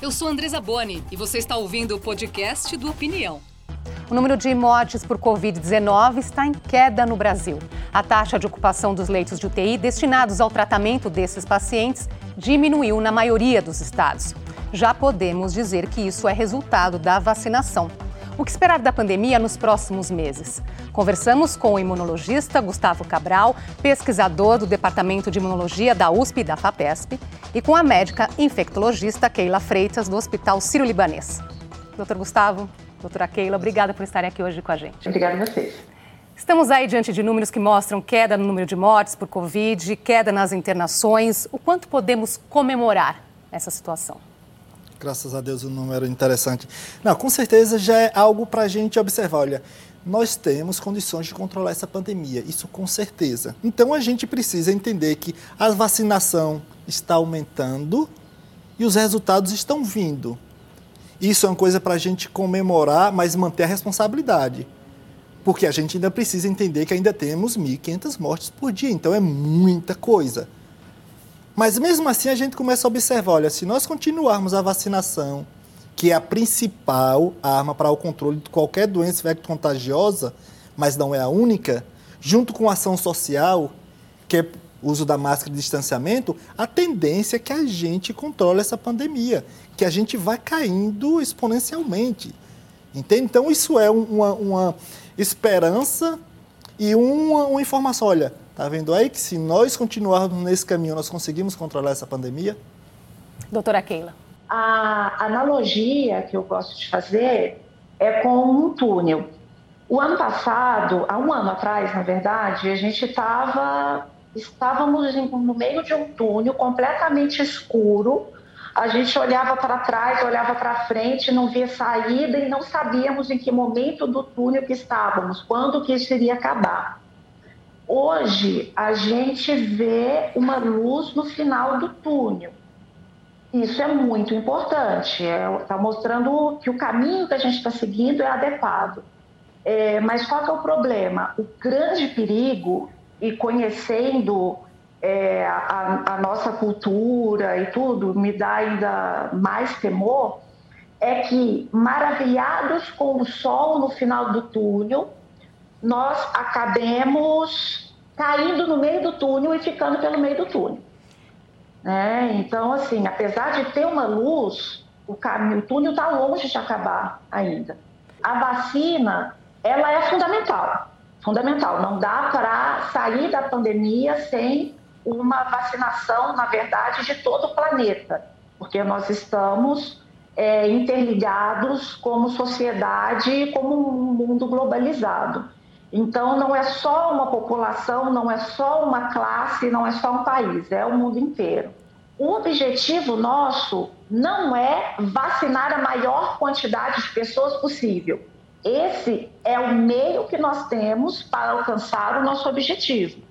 Eu sou Andresa Boni e você está ouvindo o podcast do Opinião. O número de mortes por Covid-19 está em queda no Brasil. A taxa de ocupação dos leitos de UTI destinados ao tratamento desses pacientes diminuiu na maioria dos estados. Já podemos dizer que isso é resultado da vacinação. O que esperar da pandemia nos próximos meses? Conversamos com o imunologista Gustavo Cabral, pesquisador do Departamento de Imunologia da USP e da FAPESP, e com a médica infectologista Keila Freitas, do Hospital Sírio-Libanês. Doutor Gustavo, doutora Keila, obrigada por estarem aqui hoje com a gente. Obrigada a vocês. Estamos aí diante de números que mostram queda no número de mortes por Covid, queda nas internações. O quanto podemos comemorar essa situação? Graças a Deus, um número interessante. Não, com certeza já é algo para a gente observar. Olha, nós temos condições de controlar essa pandemia, isso com certeza. Então a gente precisa entender que a vacinação está aumentando e os resultados estão vindo. Isso é uma coisa para a gente comemorar, mas manter a responsabilidade. Porque a gente ainda precisa entender que ainda temos 1.500 mortes por dia, então é muita coisa. Mas mesmo assim a gente começa a observar, olha, se nós continuarmos a vacinação, que é a principal arma para o controle de qualquer doença contagiosa, mas não é a única, junto com a ação social, que é o uso da máscara de distanciamento, a tendência é que a gente controle essa pandemia, que a gente vai caindo exponencialmente. Entende? Então, isso é uma, uma esperança e uma, uma informação. Olha, Está vendo aí que se nós continuarmos nesse caminho, nós conseguimos controlar essa pandemia? Doutora Keila. A analogia que eu gosto de fazer é com um túnel. O ano passado, há um ano atrás, na verdade, a gente estava estávamos no meio de um túnel completamente escuro. A gente olhava para trás, olhava para frente, não via saída e não sabíamos em que momento do túnel que estávamos, quando que isso iria acabar. Hoje, a gente vê uma luz no final do túnel. Isso é muito importante. Está é, tá mostrando que o caminho que a gente está seguindo é adequado. É, mas qual é o problema? O grande perigo, e conhecendo é, a, a, nossa cultura e tudo, me dá ainda mais temor, é que, maravilhados com o sol no final do túnel, nós acabemos caindo no meio do túnel e ficando pelo meio do túnel. Né? Então, assim, apesar de ter uma luz, o caminho, o túnel está longe de acabar ainda. A vacina, ela é fundamental, fundamental. Não dá para sair da pandemia sem uma vacinação, na verdade, de todo o planeta, porque nós estamos é, interligados como sociedade, como um mundo globalizado. Então, não é só uma população, não é só uma classe, não é só um país, é o mundo inteiro. O objetivo nosso não é vacinar a maior quantidade de pessoas possível. Esse é o meio que nós temos para alcançar o nosso objetivo.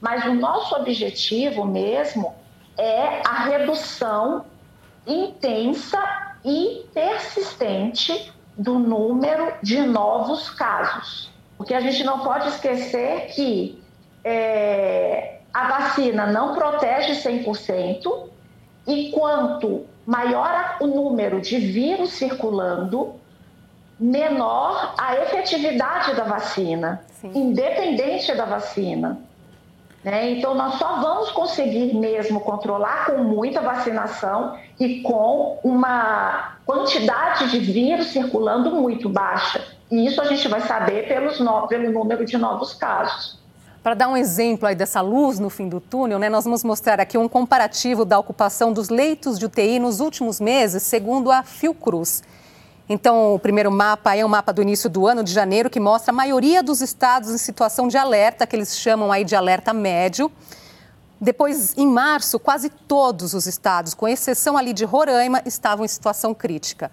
Mas o nosso objetivo mesmo é a redução intensa e persistente do número de novos casos. Porque a gente não pode esquecer que é, a vacina não protege 100%, e quanto maior o número de vírus circulando, menor a efetividade da vacina, Sim. independente da vacina. Né? Então, nós só vamos conseguir mesmo controlar com muita vacinação e com uma quantidade de vírus circulando muito baixa. E isso a gente vai saber pelos no, pelo número de novos casos. Para dar um exemplo aí dessa luz no fim do túnel, né, nós vamos mostrar aqui um comparativo da ocupação dos leitos de UTI nos últimos meses, segundo a Fiocruz. Então, o primeiro mapa é um mapa do início do ano, de janeiro, que mostra a maioria dos estados em situação de alerta, que eles chamam aí de alerta médio. Depois, em março, quase todos os estados, com exceção ali de Roraima, estavam em situação crítica.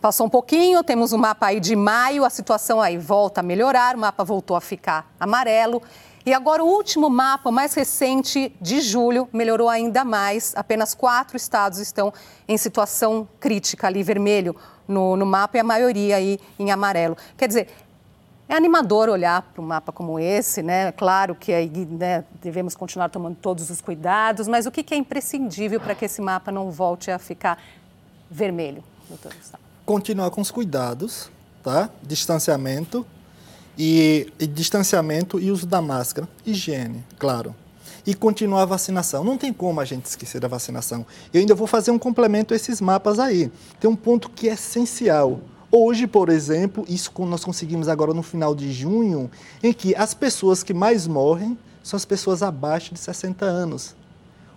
Passou um pouquinho, temos um mapa aí de maio, a situação aí volta a melhorar, o mapa voltou a ficar amarelo. E agora o último mapa, mais recente, de julho, melhorou ainda mais. Apenas quatro estados estão em situação crítica ali, vermelho no, no mapa, e a maioria aí em amarelo. Quer dizer, é animador olhar para um mapa como esse, né? Claro que aí né, devemos continuar tomando todos os cuidados, mas o que é imprescindível para que esse mapa não volte a ficar vermelho, doutor Gustavo? Continuar com os cuidados, tá? Distanciamento e, e distanciamento e uso da máscara, higiene, claro e continuar a vacinação. Não tem como a gente esquecer da vacinação. Eu ainda vou fazer um complemento a esses mapas aí. Tem um ponto que é essencial. Hoje, por exemplo, isso nós conseguimos agora no final de junho, em que as pessoas que mais morrem são as pessoas abaixo de 60 anos.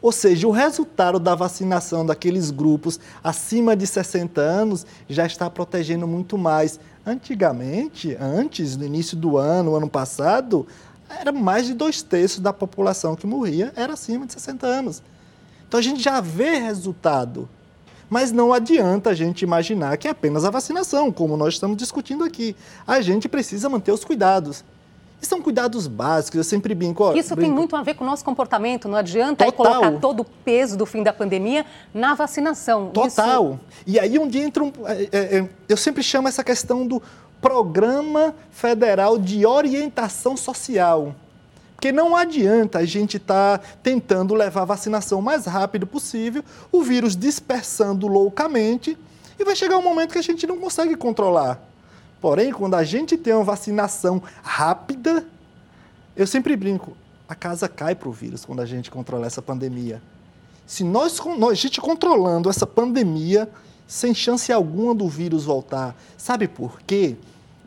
Ou seja, o resultado da vacinação daqueles grupos acima de 60 anos já está protegendo muito mais. Antigamente, antes, no início do ano, ano passado, era mais de dois terços da população que morria era acima de 60 anos. Então a gente já vê resultado. Mas não adianta a gente imaginar que é apenas a vacinação, como nós estamos discutindo aqui. A gente precisa manter os cuidados. E são cuidados básicos, eu sempre brinco. Ó, Isso brinco. tem muito a ver com o nosso comportamento, não adianta colocar todo o peso do fim da pandemia na vacinação. Total. Isso... E aí onde entra um, é, é, é eu sempre chamo essa questão do Programa Federal de Orientação Social. Porque não adianta a gente estar tá tentando levar a vacinação o mais rápido possível, o vírus dispersando loucamente, e vai chegar um momento que a gente não consegue controlar. Porém, quando a gente tem uma vacinação rápida, eu sempre brinco, a casa cai para o vírus quando a gente controla essa pandemia. Se nós, a gente controlando essa pandemia, sem chance alguma do vírus voltar, sabe por quê?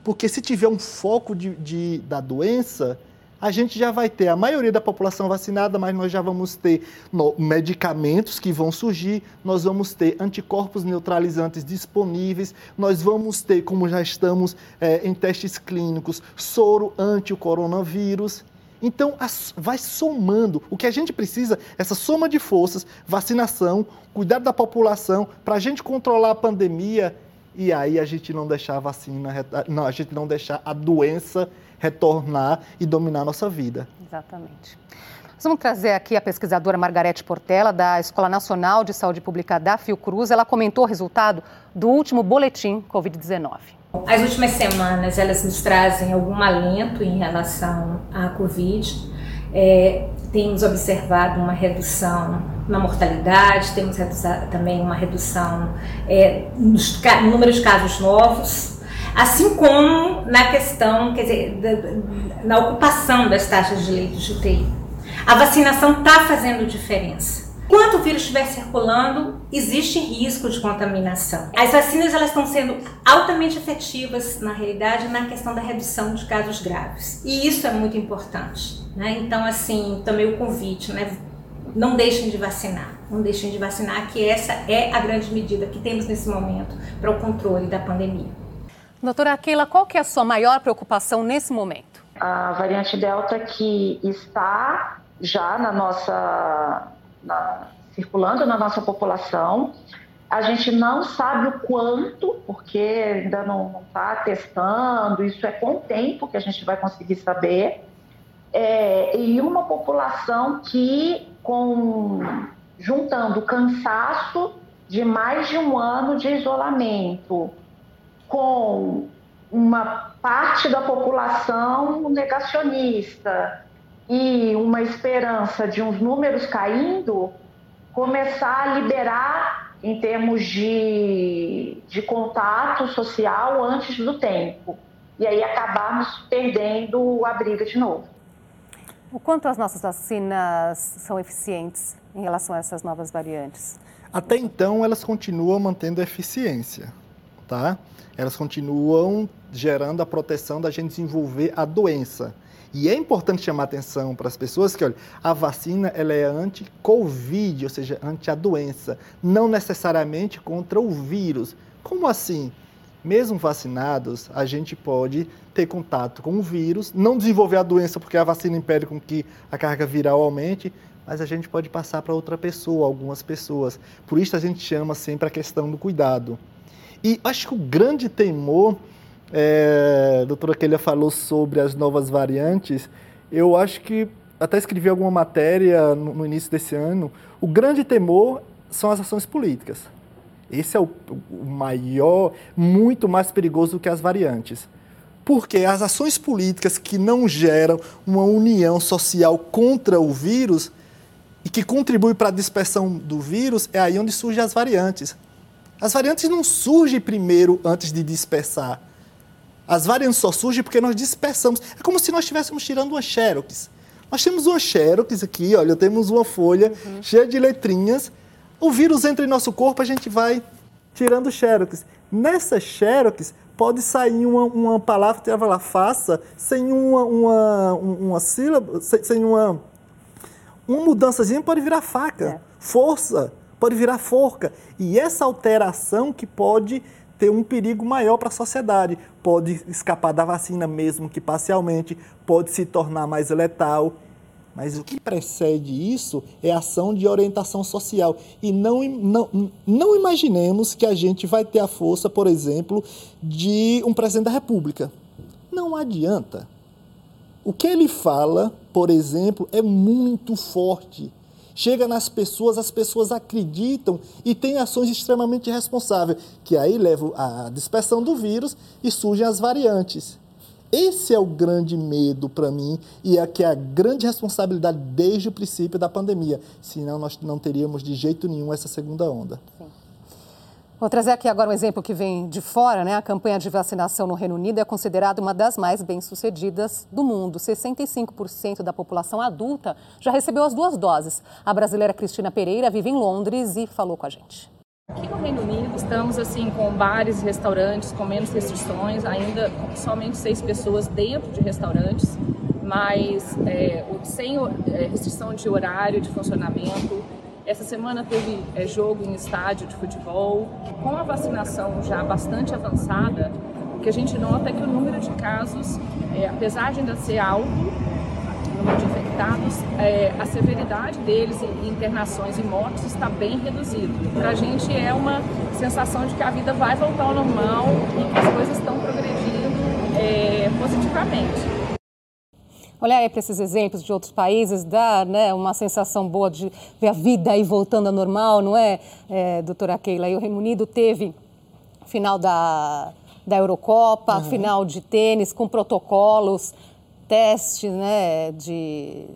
Porque se tiver um foco de, de, da doença, a gente já vai ter a maioria da população vacinada, mas nós já vamos ter medicamentos que vão surgir, nós vamos ter anticorpos neutralizantes disponíveis, nós vamos ter, como já estamos é, em testes clínicos, soro anti o coronavírus. Então, vai somando. O que a gente precisa, essa soma de forças, vacinação, cuidado da população, para a gente controlar a pandemia e aí a gente não deixar a vacina, não, a gente não deixar a doença retornar e dominar a nossa vida. Exatamente. Nós vamos trazer aqui a pesquisadora Margarete Portela, da Escola Nacional de Saúde Pública da Fiocruz. Ela comentou o resultado do último boletim Covid-19. As últimas semanas, elas nos trazem algum alento em relação à Covid. É, temos observado uma redução na mortalidade, temos também uma redução é, no número de casos novos, assim como na questão, quer dizer, da, na ocupação das taxas de leitos de UTI. A vacinação está fazendo diferença. Enquanto o vírus estiver circulando, existe risco de contaminação. As vacinas elas estão sendo altamente efetivas, na realidade, na questão da redução de casos graves. E isso é muito importante. Né? Então, assim, também o convite, né? não deixem de vacinar, não deixem de vacinar, que essa é a grande medida que temos nesse momento para o controle da pandemia. Doutora Keila, qual que é a sua maior preocupação nesse momento? A variante Delta que está já na nossa, na, circulando na nossa população, a gente não sabe o quanto, porque ainda não está testando, isso é com o tempo que a gente vai conseguir saber. É, e uma população que, com, juntando cansaço de mais de um ano de isolamento, com uma parte da população negacionista e uma esperança de uns números caindo, começar a liberar em termos de, de contato social antes do tempo. E aí acabarmos perdendo a briga de novo. O quanto as nossas vacinas são eficientes em relação a essas novas variantes? Até então, elas continuam mantendo eficiência, tá? Elas continuam gerando a proteção da gente desenvolver a doença. E é importante chamar atenção para as pessoas que, olha, a vacina ela é anti-Covid, ou seja, anti a doença, não necessariamente contra o vírus. Como assim? mesmo vacinados, a gente pode ter contato com o vírus, não desenvolver a doença porque a vacina impede com que a carga viral aumente, mas a gente pode passar para outra pessoa, algumas pessoas. Por isso a gente chama sempre a questão do cuidado. E acho que o grande temor, é, a doutora Kelia falou sobre as novas variantes, eu acho que até escrevi alguma matéria no, no início desse ano, o grande temor são as ações políticas. Esse é o, o maior, muito mais perigoso do que as variantes. Porque as ações políticas que não geram uma união social contra o vírus e que contribuem para a dispersão do vírus, é aí onde surgem as variantes. As variantes não surgem primeiro antes de dispersar. As variantes só surgem porque nós dispersamos. É como se nós estivéssemos tirando uma xerox. Nós temos uma xerox aqui, olha, temos uma folha uhum. cheia de letrinhas. O vírus entra em nosso corpo, a gente vai tirando xerox. Nessa xerox pode sair uma, uma palavra que vai lá, faça, sem uma, uma, uma sílaba, sem, sem uma, uma mudançazinha, pode virar faca. É. Força, pode virar forca. E essa alteração que pode ter um perigo maior para a sociedade. Pode escapar da vacina mesmo que parcialmente, pode se tornar mais letal. Mas o que precede isso é ação de orientação social. E não, não, não imaginemos que a gente vai ter a força, por exemplo, de um presidente da República. Não adianta. O que ele fala, por exemplo, é muito forte. Chega nas pessoas, as pessoas acreditam e têm ações extremamente responsáveis, que aí levam à dispersão do vírus e surgem as variantes. Esse é o grande medo para mim e é que é a grande responsabilidade desde o princípio da pandemia. Senão nós não teríamos de jeito nenhum essa segunda onda. Sim. Vou trazer aqui agora um exemplo que vem de fora, né? A campanha de vacinação no Reino Unido é considerada uma das mais bem-sucedidas do mundo. 65% da população adulta já recebeu as duas doses. A brasileira Cristina Pereira vive em Londres e falou com a gente. Aqui no Reino Unido estamos assim com bares e restaurantes com menos restrições, ainda somente seis pessoas dentro de restaurantes, mas é, sem é, restrição de horário de funcionamento. Essa semana teve é, jogo em estádio de futebol. Com a vacinação já bastante avançada, o que a gente nota é que o número de casos, é, apesar de ainda ser alto, número de infectados, é, a severidade deles em internações e mortes está bem reduzido. Para a gente é uma sensação de que a vida vai voltar ao normal e que as coisas estão progredindo é, positivamente. Olhar aí para esses exemplos de outros países dá né, uma sensação boa de ver a vida aí voltando ao normal, não é, é doutora Keila? E o Reino Unido teve final da, da Eurocopa, uhum. final de tênis com protocolos teste né, de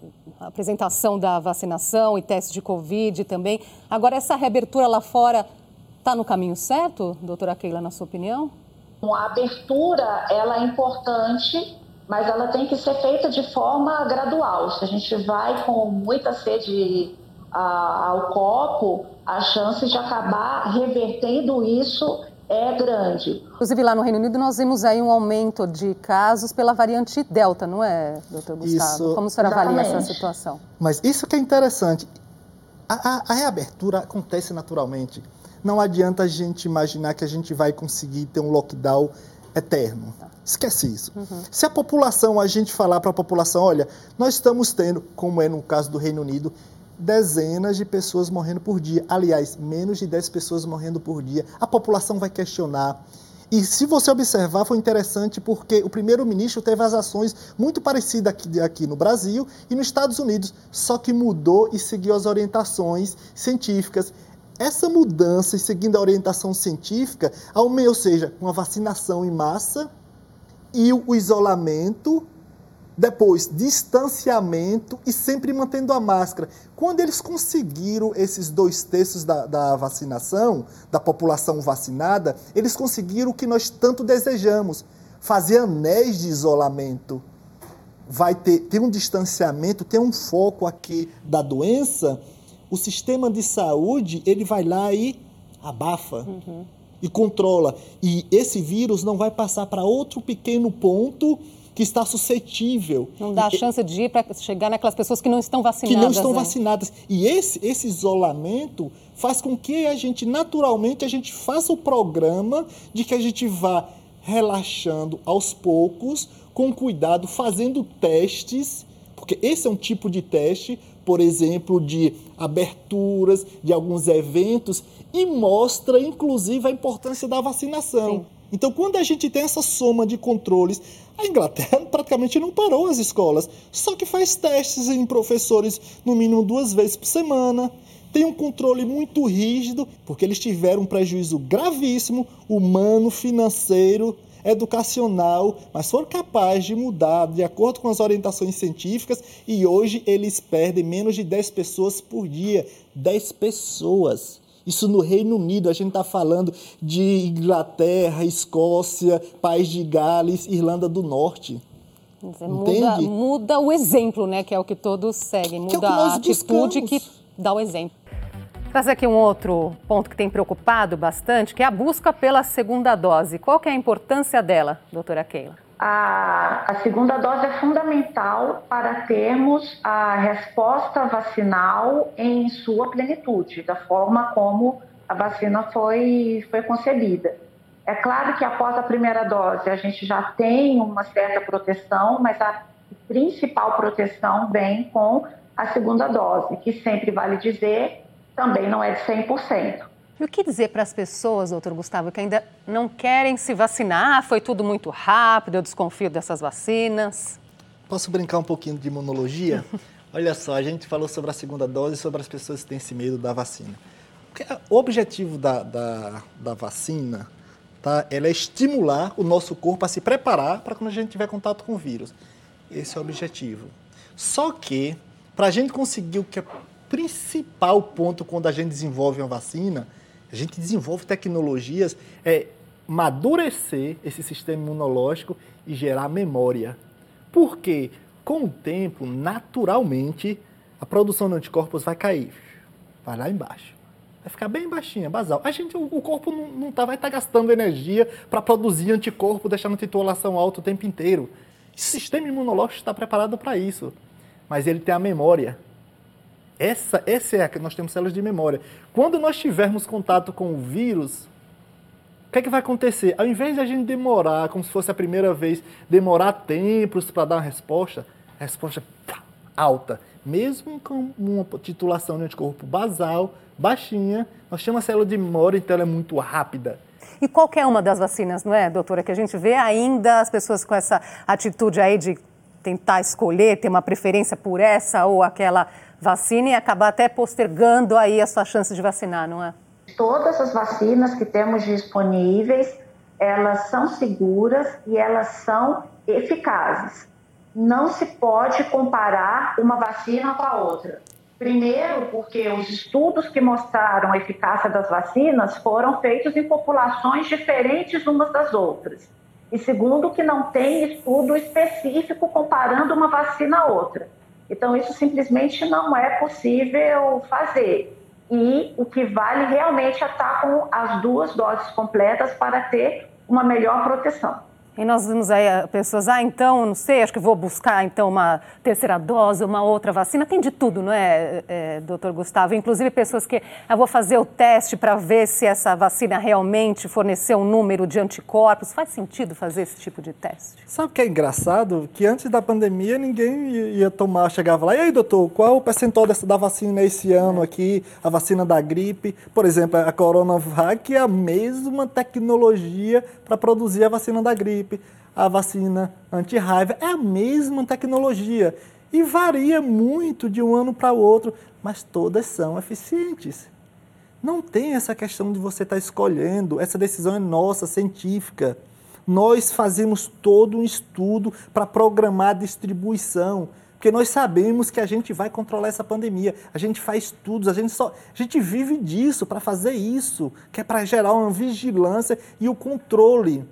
apresentação da vacinação e teste de Covid também. Agora, essa reabertura lá fora está no caminho certo, doutora Keila, na sua opinião? A abertura ela é importante, mas ela tem que ser feita de forma gradual. Se a gente vai com muita sede ao copo, a chance de acabar revertendo isso é grande. Inclusive, lá no Reino Unido, nós vimos aí um aumento de casos pela variante Delta, não é, doutor Gustavo? Isso, Como o senhor avalia essa situação? Mas isso que é interessante. A, a, a, reabertura acontece naturalmente. Não adianta a gente imaginar que a gente vai conseguir ter um lockdown eterno. Esquece isso. Uhum. Se a população, a gente falar para a população, olha, nós estamos tendo, como é no caso do Reino Unido, dezenas de pessoas morrendo por dia. Aliás, menos de 10 pessoas morrendo por dia. A população vai questionar. E se você observar, foi interessante porque o primeiro-ministro teve as ações muito parecidas aqui, aqui no Brasil e nos Estados Unidos, só que mudou e seguiu as orientações científicas. Essa mudança e seguindo a orientação científica, ou seja, uma vacinação em massa e o isolamento depois, distanciamento e sempre mantendo a máscara. Quando eles conseguiram esses dois terços da, da, vacinação, da população vacinada, eles conseguiram o que nós tanto desejamos: fazer anéis de isolamento. Vai ter, um distanciamento, ter um foco aqui da doença. O sistema de saúde ele vai lá e abafa. Uhum. E controla. E esse vírus não vai passar para outro pequeno ponto que está suscetível. Não dá a chance de ir para chegar naquelas pessoas que não estão vacinadas. Que não estão né? vacinadas. E esse, esse isolamento faz com que a gente, naturalmente, a gente faça o programa de que a gente vá relaxando aos poucos, com cuidado, fazendo testes, porque esse é um tipo de teste, por exemplo, de aberturas de alguns eventos, e mostra, inclusive, a importância da vacinação. Sim. Então, quando a gente tem essa soma de controles, a Inglaterra praticamente não parou as escolas, só que faz testes em professores no mínimo duas vezes por semana. Tem um controle muito rígido, porque eles tiveram um prejuízo gravíssimo, humano, financeiro, educacional, mas foram capazes de mudar de acordo com as orientações científicas e hoje eles perdem menos de 10 pessoas por dia. 10 pessoas. Isso no Reino Unido, a gente está falando de Inglaterra, Escócia, País de Gales, Irlanda do Norte. Muda, muda, o exemplo, né? Que é o que todos seguem. Muda que é a atitude buscamos. que dá o exemplo. Trazer aqui um outro ponto que tem preocupado bastante, que é a busca pela segunda dose. Qual que é a importância dela, doutora Keila? A, a, segunda dose é fundamental para termos a resposta vacinal em sua plenitude, da forma como a vacina foi, foi concebida. É claro que após a primeira dose a gente já tem uma certa proteção, mas a principal proteção vem com a segunda dose, que sempre vale dizer também não é de 100%. E o que dizer para as pessoas, doutor Gustavo, que ainda não querem se vacinar? Foi tudo muito rápido, eu desconfio dessas vacinas. Posso brincar um pouquinho de imunologia? Olha só, a gente falou sobre a segunda dose e sobre as pessoas que têm esse medo da vacina. O objetivo da, da, da vacina tá, ela é estimular o nosso corpo a se preparar para quando a gente tiver contato com o vírus. Esse é o objetivo. Só que, para a gente conseguir o que principal ponto quando a gente desenvolve uma vacina, a gente desenvolve tecnologias, é madurecer esse sistema imunológico e gerar memória. Porque, com o tempo, naturalmente, a produção de anticorpos vai cair, vai lá embaixo. Vai ficar bem baixinha, basal. A gente, o corpo não, não tá, vai estar tá gastando energia para produzir anticorpo, deixando a titulação alta o tempo inteiro. O sistema imunológico está preparado para isso. Mas ele tem a memória. Essa, essa é a que nós temos células de memória. Quando nós tivermos contato com o vírus, o que, é que vai acontecer? Ao invés de a gente demorar, como se fosse a primeira vez, demorar tempos para dar uma resposta, a resposta alta. Mesmo com uma titulação de anticorpo basal, baixinha, nós temos a célula de memória, então ela é muito rápida. E qualquer uma das vacinas, não é, doutora? Que a gente vê ainda as pessoas com essa atitude aí de tentar escolher, ter uma preferência por essa ou aquela vacina e acabar até postergando aí a sua chance de vacinar, não é? Todas as vacinas que temos disponíveis, elas são seguras e elas são eficazes. Não se pode comparar uma vacina com a outra. Primeiro, porque os estudos que mostraram a eficácia das vacinas foram feitos em populações diferentes umas das outras. E segundo, que não tem estudo específico comparando uma vacina a outra. Então, isso simplesmente não é possível fazer. E o que vale realmente é estar com as duas doses completas para ter uma melhor proteção. E nós vimos aí eh, pessoas, ah, então, não sei, acho que vou buscar então uma terceira dose, uma outra vacina. Tem de tudo, não é, é doutor Gustavo? Inclusive pessoas que, ah, vou fazer o teste para ver se essa vacina realmente forneceu um número de anticorpos. Faz sentido fazer esse tipo de teste? Sabe o que é engraçado? Que antes da pandemia ninguém ia tomar, chegava lá, e aí, doutor, qual o percentual dessa, da vacina esse ano aqui, a vacina da gripe? Por exemplo, a Coronavac é a mesma tecnologia para produzir a vacina da gripe a vacina anti-raiva. É a mesma tecnologia e varia muito de um ano para o outro, mas todas são eficientes. Não tem essa questão de você estar tá escolhendo, essa decisão é nossa, científica. Nós fazemos todo um estudo para programar a distribuição, porque nós sabemos que a gente vai controlar essa pandemia. A gente faz estudos, a gente só, a gente vive disso para fazer isso, que é para gerar uma vigilância e o controle.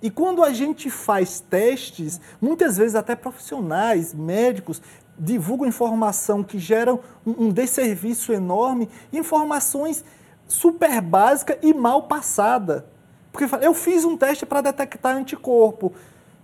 E quando a gente faz testes, muitas vezes até profissionais, médicos, divulgam informação que geram um, desserviço enorme, informações super básicas e mal passada. Porque eu fiz um teste para detectar anticorpo.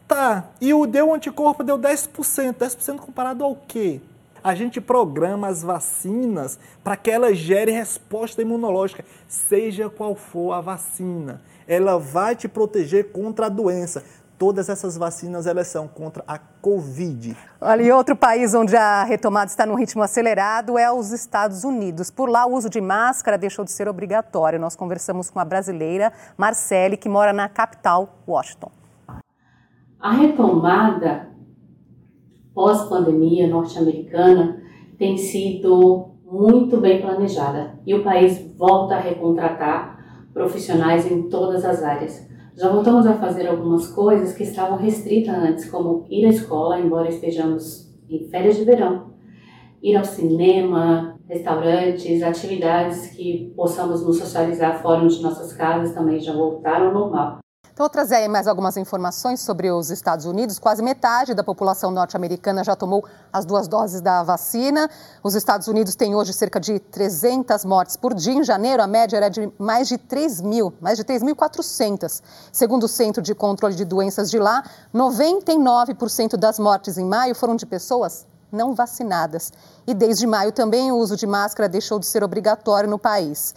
Tá, e o deu anticorpo deu 10%. 10% comparado ao quê? A gente programa as vacinas para que elas gerem resposta imunológica, seja qual for a vacina ela vai te proteger contra a doença. Todas essas vacinas elas são contra a Covid. Olha, e outro país onde a retomada está num ritmo acelerado é os Estados Unidos. Por lá, o uso de máscara deixou de ser obrigatório. Nós conversamos com a brasileira Marcele, que mora na capital, Washington. A retomada pós-pandemia norte-americana tem sido muito bem planejada e o país volta a recontratar profissionais em todas as áreas. Já voltamos a fazer algumas coisas que estavam restritas antes, como ir à escola, embora estejamos em férias de verão, ir ao cinema, restaurantes, atividades que possamos nos socializar fora de nossas casas também já voltaram ao normal. Então, vou trazer aí mais algumas informações sobre os Estados Unidos. Quase metade da população norte-americana já tomou as duas doses da vacina. Os Estados Unidos têm hoje cerca de 300 mortes por dia. Em janeiro, a média era de mais de 3 mil, mais de 3.400. Segundo o Centro de Controle de Doenças de lá, 99% das mortes em maio foram de pessoas não vacinadas. E desde maio também o uso de máscara deixou de ser obrigatório no país.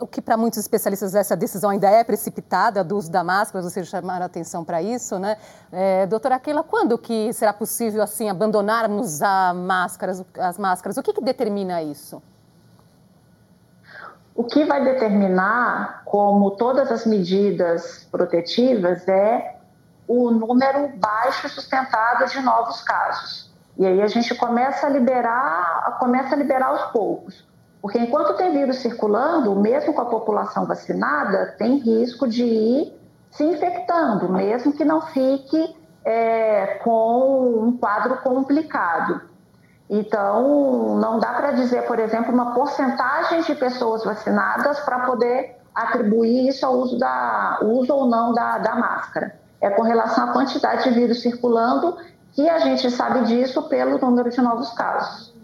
O que para muitos especialistas essa decisão ainda é precipitada do uso da máscara, vocês chamaram a atenção para isso, né? É, doutora Keila, quando que será possível assim abandonarmos a máscaras, as máscaras? O que, que determina isso? O que vai determinar, como todas as medidas protetivas, é o número baixo sustentado de novos casos. E aí a gente começa a liberar, começa a liberar aos poucos. Porque enquanto tem vírus circulando, mesmo com a população vacinada, tem risco de ir se infectando, mesmo que não fique é, com um quadro complicado. Então, não dá para dizer, por exemplo, uma porcentagem de pessoas vacinadas para poder atribuir isso ao uso, da, uso ou não da, da máscara. É com relação à quantidade de vírus circulando que a gente sabe disso pelo número de novos casos.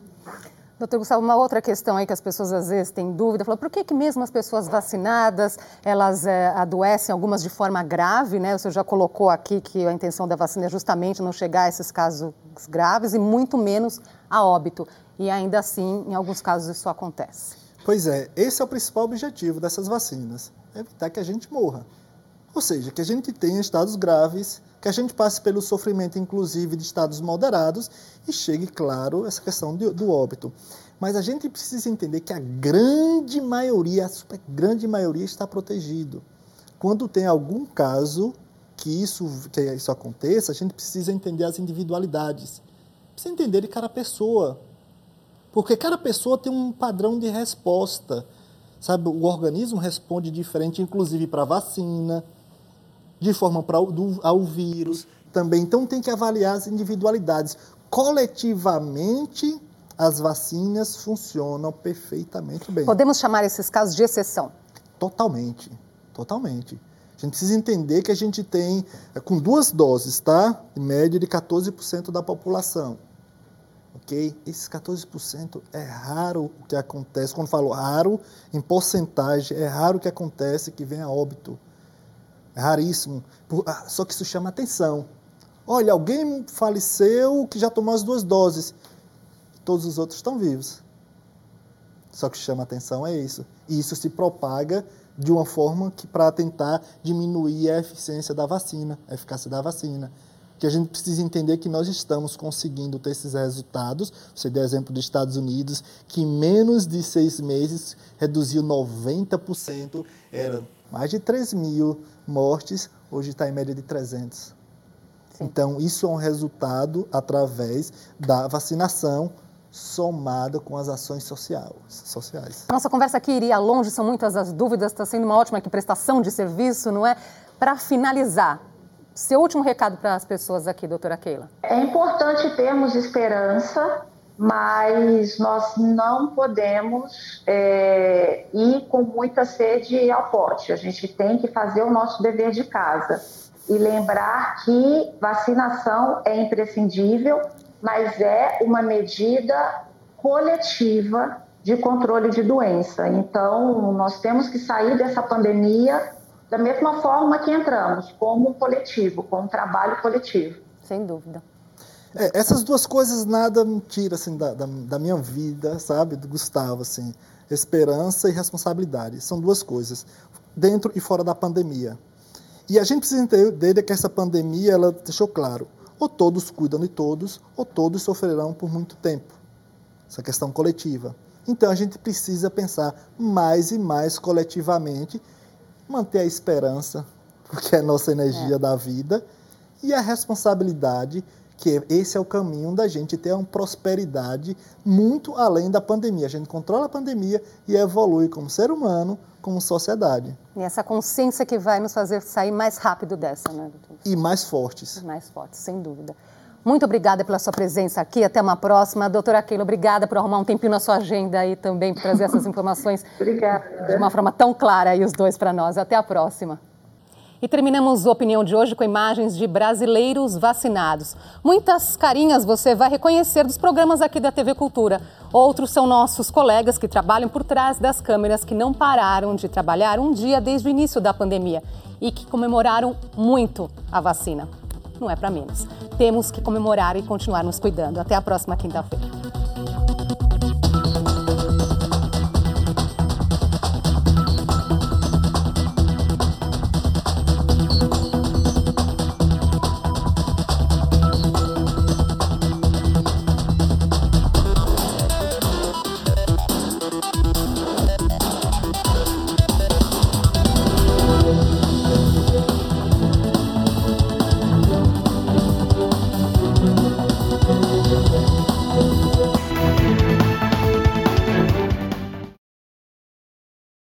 Doutor Gustavo, uma outra questão aí que as pessoas às vezes têm dúvida, fala, por que, que mesmo as pessoas vacinadas, elas é, adoecem, algumas de forma grave, né? O senhor já colocou aqui que a intenção da vacina é justamente não chegar a esses casos graves e muito menos a óbito. E ainda assim, em alguns casos, isso acontece. Pois é, esse é o principal objetivo dessas vacinas, evitar que a gente morra. Ou seja, que a gente tenha estados graves, que a gente passe pelo sofrimento, inclusive, de estados moderados e chegue, claro, essa questão do, do óbito. Mas a gente precisa entender que a grande maioria, a super grande maioria, está protegido. Quando tem algum caso que isso, que isso aconteça, a gente precisa entender as individualidades. Precisa entender de cada pessoa. Porque cada pessoa tem um padrão de resposta. Sabe, o organismo responde diferente, inclusive para vacina, de forma para ao vírus também. Então tem que avaliar as individualidades. Coletivamente, as vacinas funcionam perfeitamente bem. Podemos chamar esses casos de exceção? Totalmente, totalmente. A gente precisa entender que a gente tem, é, com duas doses, tá? Em média de 14% da população. Ok? Esses 14% é raro o que acontece. Quando falo raro, em porcentagem, é raro o que acontece que vem a óbito. É raríssimo. Ah, só que isso chama atenção. Olha, alguém faleceu que já tomou as duas doses. Todos os outros estão vivos. Só que chama atenção é isso. E isso se propaga de uma forma que para tentar diminuir a eficiência da vacina, a eficácia da vacina. Que a gente precisa entender que nós estamos conseguindo ter esses resultados. Você deu exemplo dos Estados Unidos, que em menos de seis meses reduziu 90%, era mais de 3 mil mortes, hoje está em média de 300. Sim. Então, isso é um resultado através da vacinação somada com as ações social, sociais. Nossa conversa aqui iria longe, são muitas as dúvidas, está sendo uma ótima aqui, prestação de serviço, não é? Para finalizar, seu último recado para as pessoas aqui, doutora Keila. É importante termos esperança mas nós não podemos é, ir com muita sede ao pote. A gente tem que fazer o nosso dever de casa e lembrar que vacinação é imprescindível, mas é uma medida coletiva de controle de doença. Então, nós temos que sair dessa pandemia da mesma forma que entramos, como coletivo, como um trabalho coletivo. Sem dúvida. É, essas duas coisas nada me tira assim, da, da, da, minha vida, sabe, do Gustavo, assim, esperança e responsabilidade. São duas coisas, dentro e fora da pandemia. E a gente precisa entender que essa pandemia, ela deixou claro, ou todos cuidam de todos, ou todos sofrerão por muito tempo. Essa questão coletiva. Então a gente precisa pensar mais e mais coletivamente, manter a esperança, porque é a nossa energia é. da vida, e a responsabilidade que esse é o caminho da gente ter uma prosperidade muito além da pandemia. A gente controla a pandemia e evolui como ser humano, como sociedade. E essa consciência que vai nos fazer sair mais rápido dessa, né, doutor? E mais fortes. mais fortes, sem dúvida. Muito obrigada pela sua presença aqui. Até uma próxima. Doutora Keila, obrigada por arrumar um tempinho na sua agenda e também por trazer essas informações obrigada. de uma forma tão clara aí os dois para nós. Até a próxima. E terminamos a opinião de hoje com imagens de brasileiros vacinados. Muitas carinhas você vai reconhecer dos programas aqui da TV Cultura. Outros são nossos colegas que trabalham por trás das câmeras, que não pararam de trabalhar um dia desde o início da pandemia e que comemoraram muito a vacina. Não é para menos. Temos que comemorar e continuar nos cuidando. Até a próxima quinta-feira.